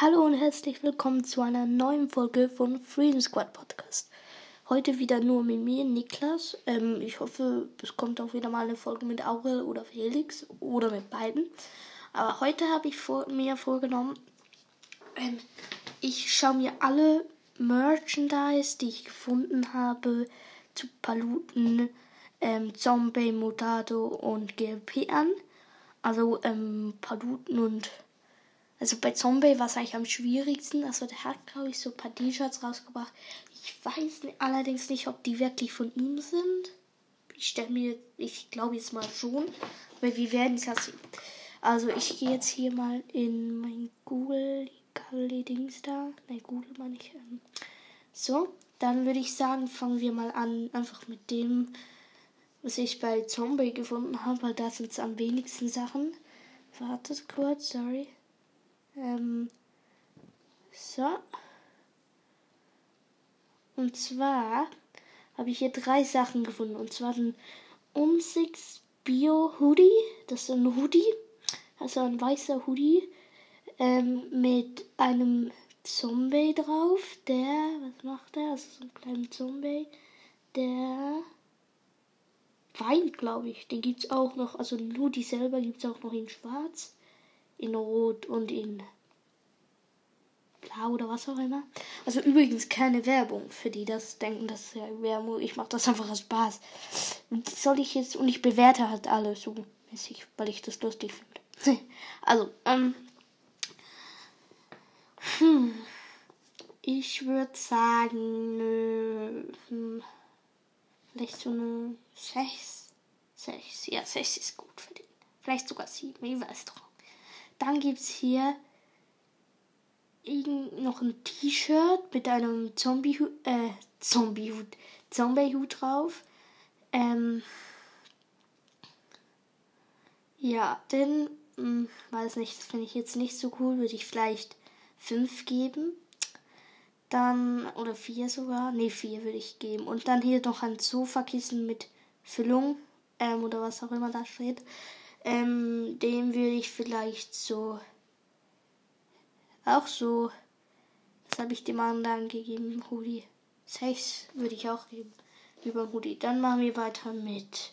Hallo und herzlich willkommen zu einer neuen Folge von Freedom Squad Podcast. Heute wieder nur mit mir, Niklas. Ähm, ich hoffe, es kommt auch wieder mal eine Folge mit Aurel oder Felix oder mit beiden. Aber heute habe ich vor, mir vorgenommen, ähm, ich schaue mir alle Merchandise, die ich gefunden habe, zu Paluten, ähm, Zombie, Mutado und GLP an. Also ähm, Paluten und also bei Zombie war es eigentlich am schwierigsten. Also der hat, glaube ich, so ein paar T-Shirts rausgebracht. Ich weiß allerdings nicht, ob die wirklich von ihm sind. Ich stelle mir, ich glaube jetzt mal schon. Aber wir werden es ja sehen. Also ich gehe jetzt hier mal in mein Google Dings da. Nein, Google meine ich. Ähm. So, dann würde ich sagen, fangen wir mal an, einfach mit dem, was ich bei Zombie gefunden habe, weil da sind es am wenigsten Sachen. Wartet kurz, sorry. Ähm, so. Und zwar habe ich hier drei Sachen gefunden. Und zwar den Umsix Bio Hoodie. Das ist ein Hoodie. Also ein weißer Hoodie. Ähm, mit einem Zombie drauf. Der, was macht der? Also so ein kleiner Zombie. Der weint, glaube ich. Den gibt es auch noch. Also den Hoodie selber gibt es auch noch in schwarz in Rot und in Blau oder was auch immer. Also übrigens keine Werbung für die, das denken, das ist ja Werbung. Ich mache das einfach aus Spaß. Und soll ich jetzt und ich bewerte halt alle so mäßig, weil ich das lustig finde. also, ähm. Hm. Ich würde sagen, hm, vielleicht so eine 6. 6. Ja, 6 ist gut für den. Vielleicht sogar 7, ich weiß doch. Dann gibt es hier noch ein T-Shirt mit einem Zombie-Hut, äh, Zombie-Hut, Zombie-Hut drauf. Ähm, ja, denn, mh, hm, weiß nicht, das finde ich jetzt nicht so cool, würde ich vielleicht 5 geben. Dann, oder 4 sogar, ne, 4 würde ich geben. Und dann hier noch ein Sofakissen mit Füllung, ähm, oder was auch immer da steht. Ähm, dem würde ich vielleicht so. Auch so. Was habe ich dem anderen gegeben? Hoodie. 6 würde ich auch geben. Über Hoodie. Dann machen wir weiter mit.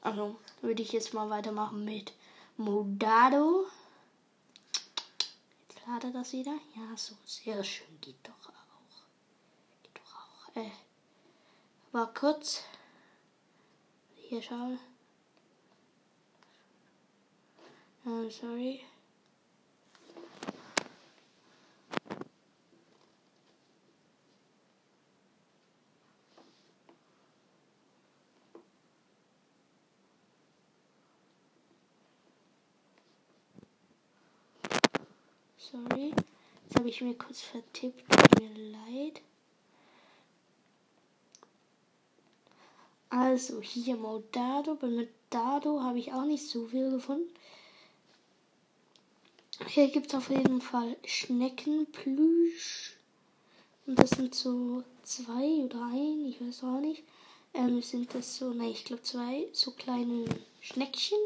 Also würde ich jetzt mal weitermachen mit Modado. Jetzt ladet das wieder. Ja, so sehr schön. Geht doch auch. Geht doch auch. Äh. War kurz. Hier schau. I'm sorry. Sorry. Jetzt habe ich mir kurz vertippt. Tut mir leid. Also hier Modado. Bei Modado habe ich auch nicht so viel gefunden. Hier gibt es auf jeden Fall Schneckenplüsch. Und das sind so zwei oder ein, ich weiß auch nicht. Ähm, sind das so, nein, ich glaube zwei, so kleine Schneckchen.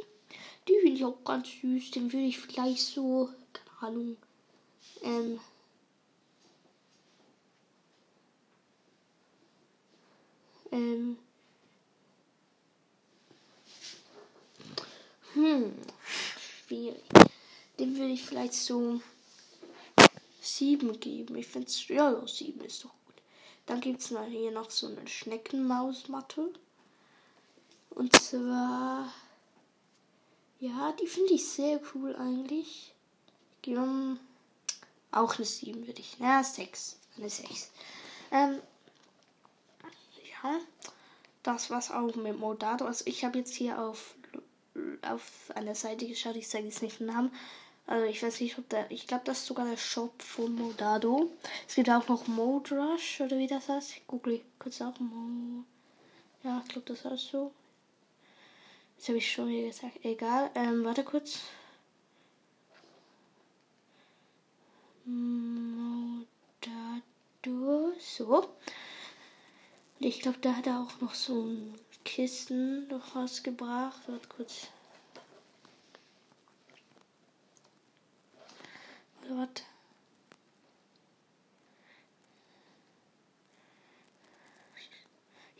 Die finde ich auch ganz süß. Den würde ich vielleicht so, keine Ahnung, ähm, ähm, hm, schwierig. Dem würde ich vielleicht so 7 geben. Ich finde es, ja, ja, 7 ist doch gut. Dann gibt es hier noch so eine Schneckenmausmatte. Und zwar, ja, die finde ich sehr cool eigentlich. Geben auch eine 7 würde ich. Na, 6. Eine 6. Ähm, ja, das war's auch mit Modado. Also ich habe jetzt hier auf auf einer Seite geschaut, ich sage jetzt nicht den Namen. Also ich weiß nicht, ob der. Ich glaube, das ist sogar der Shop von Modado. Es gibt auch noch Mode Rush oder wie das heißt. Ich google kurz auch. Ja, ich glaube, das heißt so. Das habe ich schon wieder gesagt. Egal. Ähm, warte kurz. Modado. So. Und ich glaube, da hat er auch noch so ein Kissen noch rausgebracht. Warte kurz. Warte.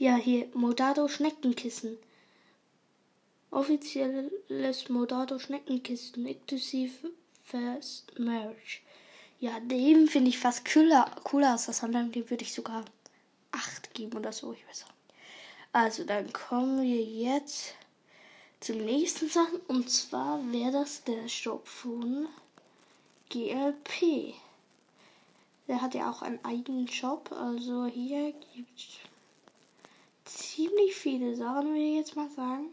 Ja, hier Modado Schneckenkissen. Offizielles Modado Schneckenkissen, inklusive First Merch. Ja, dem finde ich fast cooler, cooler als das andere. Dem würde ich sogar 8 geben oder so. Ich weiß auch. Also, dann kommen wir jetzt zum nächsten Sachen. Und zwar wäre das der Shop von GLP. Der hat ja auch einen eigenen Shop. Also hier gibt es ziemlich viele Sachen, würde ich jetzt mal sagen.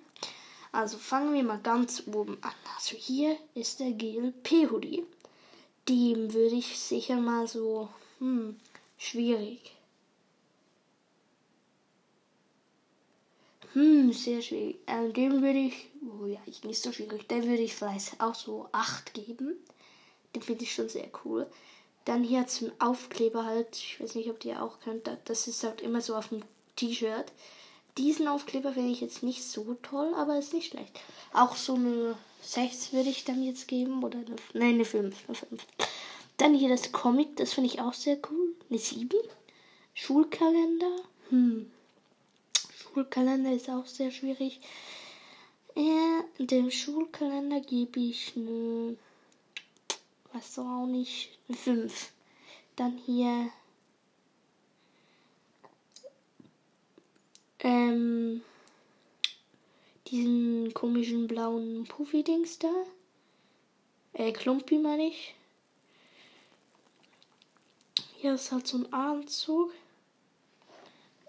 Also fangen wir mal ganz oben an. Also hier ist der GLP Hoodie dem würde ich sicher mal so, hm, schwierig. Hm, sehr schwierig. Ähm, dem würde ich, oh ja, ich nicht so schwierig, dem würde ich vielleicht auch so 8 geben. Den finde ich schon sehr cool. Dann hier zum Aufkleber halt, ich weiß nicht, ob ihr auch könnt, das ist halt immer so auf dem T-Shirt. Diesen Aufkleber finde ich jetzt nicht so toll, aber ist nicht schlecht. Auch so eine 6 würde ich dann jetzt geben. Oder eine, nein, eine 5. Eine 5. Dann hier das Comic, das finde ich auch sehr cool. Eine 7. Schulkalender. Hm. Schulkalender ist auch sehr schwierig. Äh, dem Schulkalender gebe ich eine. Weiß auch nicht. Eine 5. Dann hier. Ähm diesen komischen blauen Puffy-Dings da. Äh, Klumpi meine ich. Hier ist halt so ein Anzug.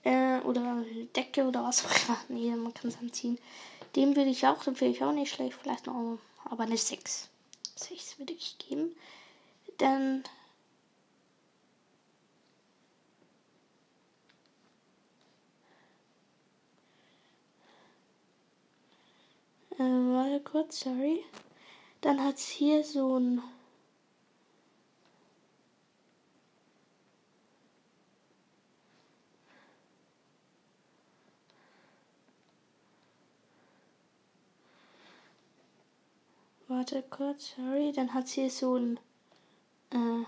Äh, oder Decke oder was auch immer. Nee, man kann es anziehen. Den würde ich auch, den finde ich auch nicht schlecht. Vielleicht noch, aber eine 6. 6 würde ich geben. Dann Äh, warte kurz, sorry. Dann hat es hier so ein. Warte kurz, sorry. Dann hat es hier so ein. Äh,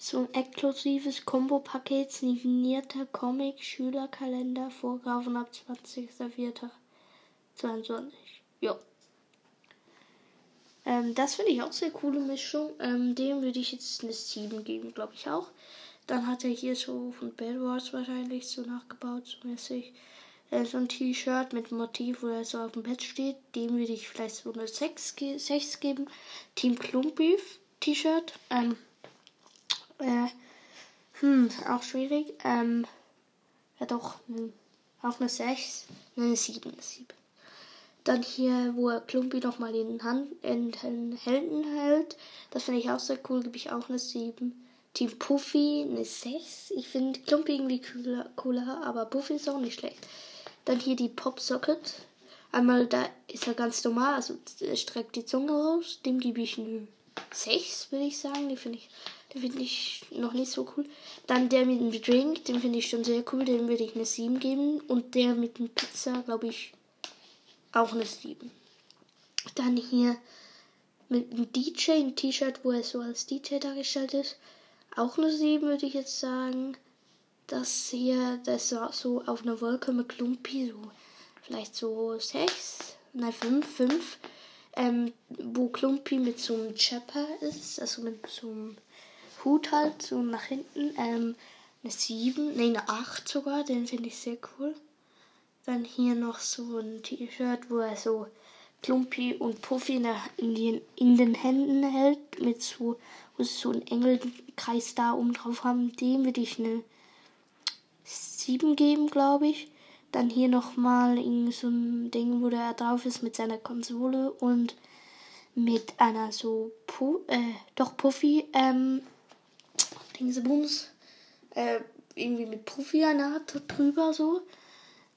so ein exklusives Kombo-Paket signierter Comic Schülerkalender vorgaufen ab 20.04.22. Ja. Ähm, das finde ich auch sehr coole Mischung. Ähm, dem würde ich jetzt eine 7 geben, glaube ich auch. Dann hat er hier so von Bad Wars wahrscheinlich so nachgebaut, so mäßig. Äh, so ein T-Shirt mit Motiv, wo er so auf dem Bett steht. Dem würde ich vielleicht so eine 6, ge 6 geben. Team Klumpbeef T-Shirt. Ähm, äh, hm, auch schwierig. Ähm, ja doch, hm, auch eine 6. Eine 7, eine 7. Dann hier, wo er Klumpi nochmal in, Hand, in den Händen hält. Das finde ich auch sehr cool, gebe ich auch eine 7. Team Puffy eine 6. Ich finde Klumpi irgendwie cooler, cooler, aber Puffy ist auch nicht schlecht. Dann hier die Pop Socket. Einmal, da ist er ganz normal, also streckt die Zunge raus. Dem gebe ich eine 6, würde ich sagen. Die finde ich den finde ich noch nicht so cool. Dann der mit dem Drink, den finde ich schon sehr cool. Den würde ich eine 7 geben. Und der mit dem Pizza, glaube ich, auch eine 7. Dann hier mit dem DJ, ein T-Shirt, wo er so als DJ dargestellt ist. Auch eine 7 würde ich jetzt sagen. Das hier, das war so auf einer Wolke mit Klumpi, so vielleicht so 6, nein 5, 5. Ähm, wo Klumpi mit so einem Chopper ist, also mit so einem Hut halt, so nach hinten. Ähm, eine 7, ne, eine 8 sogar, den finde ich sehr cool. Dann hier noch so ein T-Shirt, wo er so Klumpi und Puffy in, den, in den Händen hält, mit so, wo sie so einen Engelkreis da oben drauf haben. Dem würde ich eine 7 geben, glaube ich. Dann hier nochmal so ein Ding, wo der drauf ist mit seiner Konsole und mit einer so, Pu äh, doch Puffy, ähm, Dingsebums, äh, irgendwie mit Profi eine Art drüber so.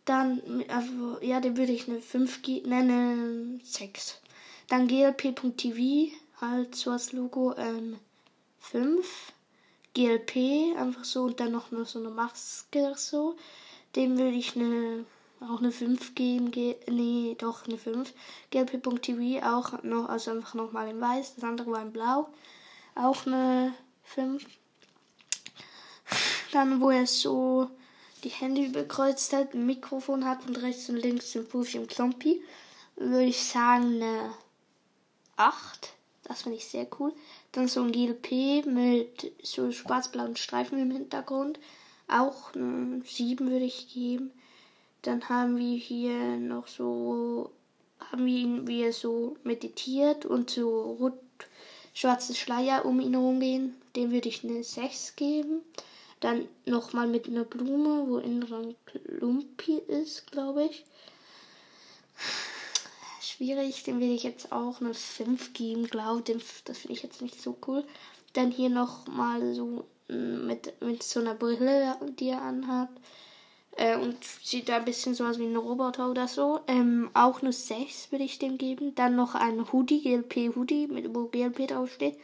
Dann, also, ja, den würde ich eine 5 geben, nennen, 6. Dann glp.tv, halt so als Logo, ähm, 5. GLP, einfach so, und dann noch nur so eine Maske so. Dem würde ich eine, auch eine 5 geben, G nee, doch eine 5. GLP.tv auch noch, also einfach nochmal in weiß, das andere war in blau. Auch eine 5. Dann, wo er so die Hände überkreuzt hat, ein Mikrofon hat und rechts und links den Puffy und Klompi, würde ich sagen eine 8. Das finde ich sehr cool. Dann so ein GLP mit so schwarz-blauen Streifen im Hintergrund. Auch eine 7 würde ich geben. Dann haben wir hier noch so, haben wir ihn, wie er so meditiert und so rot schwarze Schleier um ihn herum gehen. Dem würde ich eine 6 geben. Dann nochmal mit einer Blume, wo innen dran Klumpi ist, glaube ich. Schwierig, dem will ich jetzt auch eine 5 geben, glaube ich. Das finde ich jetzt nicht so cool. Dann hier nochmal so mm, mit, mit so einer Brille, die er anhat. Äh, und sieht da ein bisschen so aus wie ein Roboter oder so. Ähm, auch eine 6 würde ich dem geben. Dann noch ein Hoodie, GLP Hoodie, mit wo GLP draufsteht.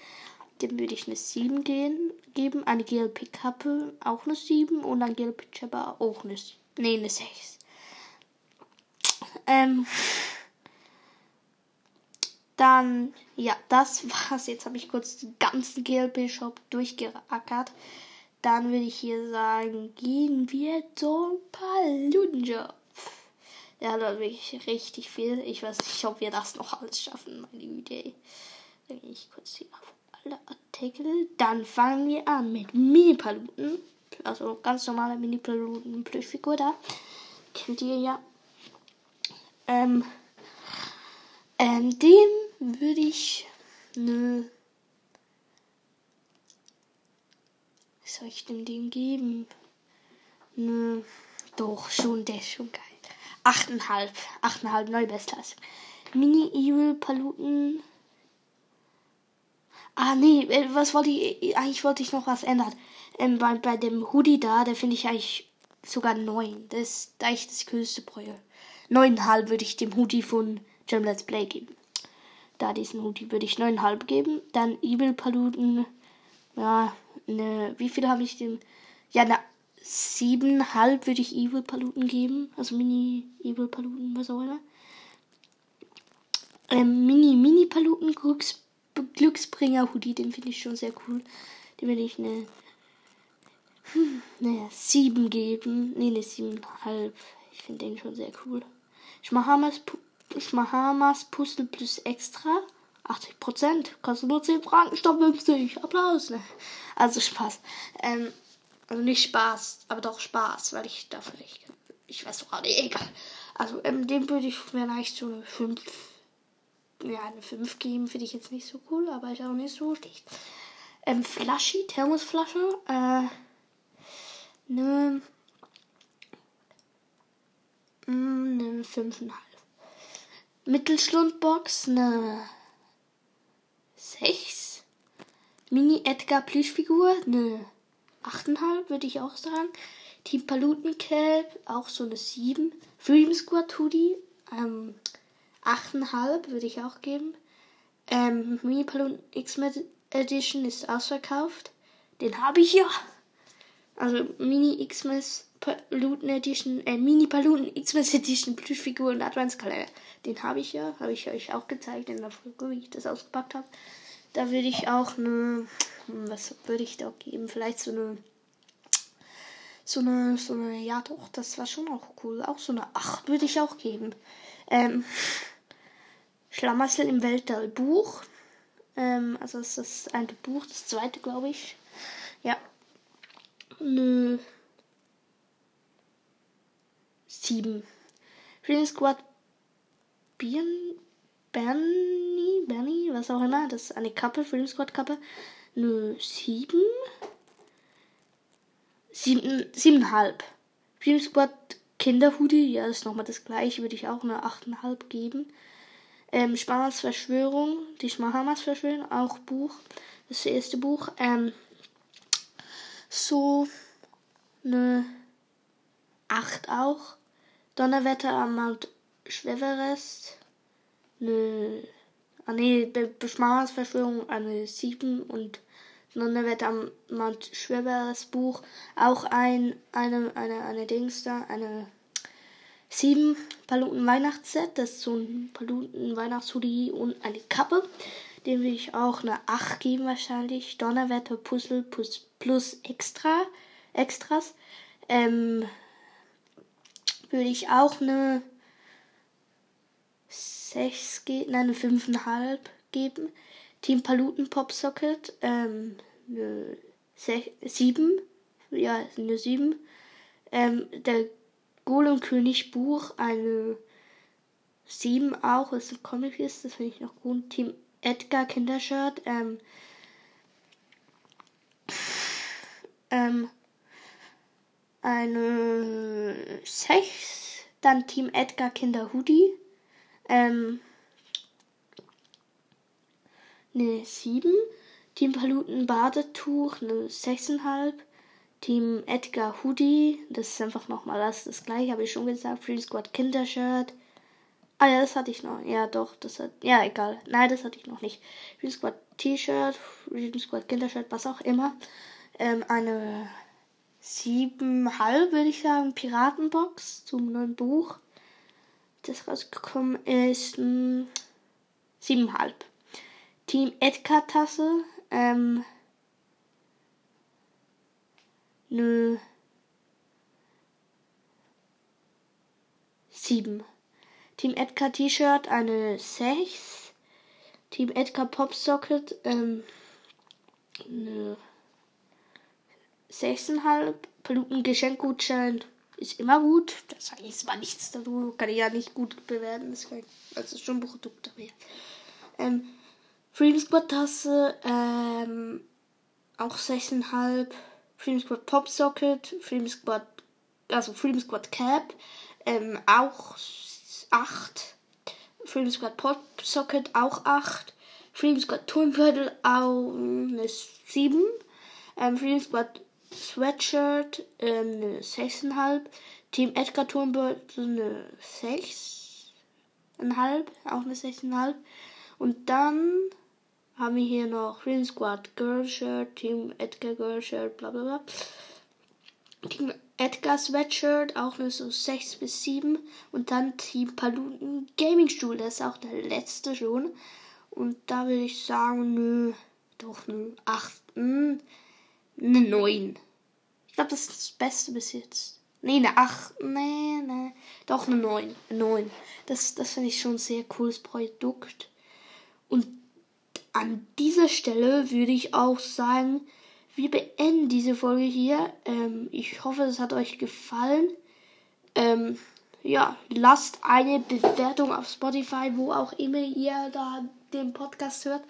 Dem würde ich eine 7 gehen, geben. Eine GLP Kappe auch eine 7. Und ein GLP Chapper auch eine, nee, eine 6. Ähm, dann, ja, das war's. Jetzt habe ich kurz den ganzen GLP-Shop durchgeackert. Dann würde ich hier sagen, gehen wir zum Palunja. Ja, da wirklich richtig viel. Ich weiß nicht, ob wir das noch alles schaffen, meine Idee. Dann gehe ich kurz hier auf Artikel. Dann fangen wir an mit Mini-Paluten. Also ganz normale Mini-Paluten-Plüschfigur da. Kennt ihr ja. Ähm, ähm, dem würde ich eine soll ich denn dem geben? Nö, doch, schon, der ist schon geil. 8,5. 8,5 neue Bestleistung. Ah, nee, äh, was wollte ich, eigentlich wollte ich noch was ändern. Ähm, bei, bei dem Hoodie da, der finde ich eigentlich sogar 9. Das ist eigentlich das größte Projekt. 9,5 würde ich dem Hoodie von Jam Let's Play geben. Da diesen Hoodie würde ich 9,5 geben. Dann Evil Paluten ja, eine, wie viel habe ich dem? Ja, eine siebenhalb würde ich Evil Paluten geben. Also Mini Evil Paluten, was auch immer. Ähm, Mini Mini Paluten Glücks, Glücksbringer Hoodie, den finde ich schon sehr cool. Den würde ich eine, hm, naja, sieben geben. Nee, eine siebenhalb. Ich finde den schon sehr cool. Schmahamas, Schmahamas Puzzle plus extra. 80 Prozent. Kostet nur 10 Franken, stopp 50. Applaus. Ne? Also Spaß. Ähm, also nicht Spaß, aber doch Spaß, weil ich dafür nicht. Ich weiß doch gerade, egal. Also, ähm, dem würde ich vielleicht so eine 5. Ja, eine 5 geben, finde ich jetzt nicht so cool, aber ist auch nicht so schlecht. Ähm, Flaschi, Thermosflasche, äh, ne, mm, ne 5,5. Mittelschlundbox, ne 6. Mini Edgar Plüschfigur, eine 8,5 würde ich auch sagen. Team Palutenkelb, auch so eine 7. Freedom Squad Hoodie, ähm, 8,5 würde ich auch geben. Ähm, Mini Paluten X-Men Edition ist ausverkauft. Den habe ich ja. Also Mini X-Men Paluten Edition, äh, Mini Paluten X-Men Edition Plüschfigur und Adventskalender. Den habe ich ja, habe ich euch auch gezeigt in der Folge, wie ich das ausgepackt habe. Da würde ich auch eine, was würde ich da geben? Vielleicht so eine, so eine, so eine, ja doch, das war schon auch cool. Auch so eine 8 würde ich auch geben. Ähm, Schlamassel im Weltall Buch. Ähm, also ist ein Buch, das zweite, glaube ich. Ja. Nö. Sieben. Freedom Squad Birn, Bernie, Bernie, was auch immer. Das ist eine Kappe, Freedom Squad Kappe. Nö, sieben. Sieben, siebeneinhalb. Freedom Squad Kinderhoodie, ja, das ist nochmal das gleiche, würde ich auch eine achteinhalb geben. Ähm, Sparmans Verschwörung, die Schmahamas Verschwörung, auch Buch, das erste Buch. Ähm, so eine acht auch. Donnerwetter am Mount Schweverest eine, ah nee, Beschmachers Verschwörung eine 7 und Donnerwetter am Mount Schweverest Buch auch ein, eine, eine, eine Dings da, eine 7 Paluten Weihnachtsset, das ist so ein Paluten Weihnachtshoodie und eine Kappe. Dem will ich auch eine 8 geben wahrscheinlich. Donnerwetter Puzzle plus, plus extra Extras. Ähm, würde ich auch eine 6 geben, nein, eine 5,5 geben. Team Paluten Pop Socket, ähm, eine 7. Ja, eine 7. Ähm, der Golem König Buch, eine 7 auch, was ein Comic ist, das finde ich noch gut. Team Edgar Kindershirt, ähm, ähm, eine 6. Dann Team Edgar Kinder Hoodie. Ähm, eine 7. Team Paluten Badetuch, eine 6,5. Team Edgar Hoodie, das ist einfach nochmal das, das gleiche, habe ich schon gesagt. Free Squad Kindershirt. Ah ja, das hatte ich noch. Ja, doch, das hat. Ja, egal. Nein, das hatte ich noch nicht. Free Squad T-Shirt, Free Squad Kindershirt, was auch immer. Ähm, eine 7,5 würde ich sagen, Piratenbox zum neuen Buch, das rausgekommen ist. 7,5. Hm, Team Edgar Tasse, ähm, nö. 7. Team Edgar T-Shirt eine 6. Team Edgar Pop Socket ähm, eine 6,5. Paluten Geschenkgutschein ist immer gut. Das sage ich zwar nichts dazu, kann ich ja nicht gut bewerten. Das ist, also schon Produkte mehr. Ähm, Freedom Squad Tasse, ähm, auch 6,5. Freedom Squad Pop Socket, Freedom Squad, also Freedom Squad Cap, ähm, auch 8. Freedom Squad Pop Socket auch 8. Freedom Squad Turnbeutel auch eine 7. Ähm, Freedom Squad Sweatshirt ähm, eine 6,5. Team Edgar Turnbeutel eine 6,5. Auch eine 6,5. Und dann haben wir hier noch Green Squad Girl Shirt, Team Edgar Girl Shirt, bla bla bla. Team Edgar Sweatshirt, auch nur so 6 bis 7. Und dann Team Paluten Gaming Stuhl, das ist auch der letzte schon. Und da würde ich sagen, nö, doch, nö, 8, mh, eine 9. Ich glaube, das ist das Beste bis jetzt. Nee, eine 8. Nee, nee. Doch, eine 9. Eine 9. Das, das finde ich schon ein sehr cooles Produkt. Und an dieser Stelle würde ich auch sagen, wir beenden diese Folge hier. Ähm, ich hoffe, es hat euch gefallen. Ähm, ja, lasst eine Bewertung auf Spotify, wo auch immer ihr da den Podcast hört.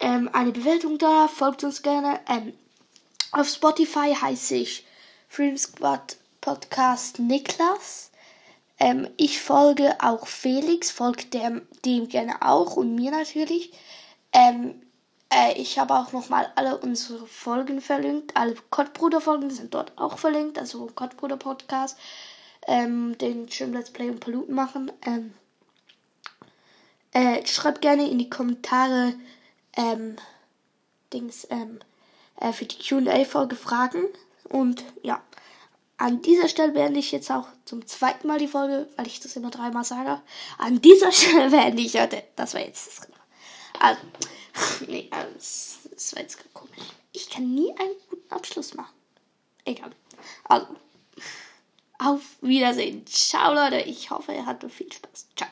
Ähm, eine Bewertung da, folgt uns gerne. Ähm, auf Spotify heiße ich Freedom Squad Podcast Niklas. Ähm, ich folge auch Felix, folgt dem, dem gerne auch und mir natürlich. Ähm, äh, ich habe auch nochmal alle unsere Folgen verlinkt. Alle Kottbruder-Folgen sind dort auch verlinkt. Also Kottbruder-Podcast. Ähm, den schön Let's Play und Paluten machen. Ähm, äh, schreibt gerne in die Kommentare ähm, Dings, ähm, äh, für die QA-Folge Fragen. Und ja, an dieser Stelle beende ich jetzt auch zum zweiten Mal die Folge, weil ich das immer dreimal sage. An dieser Stelle beende ich heute. Das war jetzt das also, nee, das, das war jetzt komisch. Ich kann nie einen guten Abschluss machen. Egal. Also, auf Wiedersehen. Ciao, Leute. Ich hoffe, ihr hattet viel Spaß. Ciao.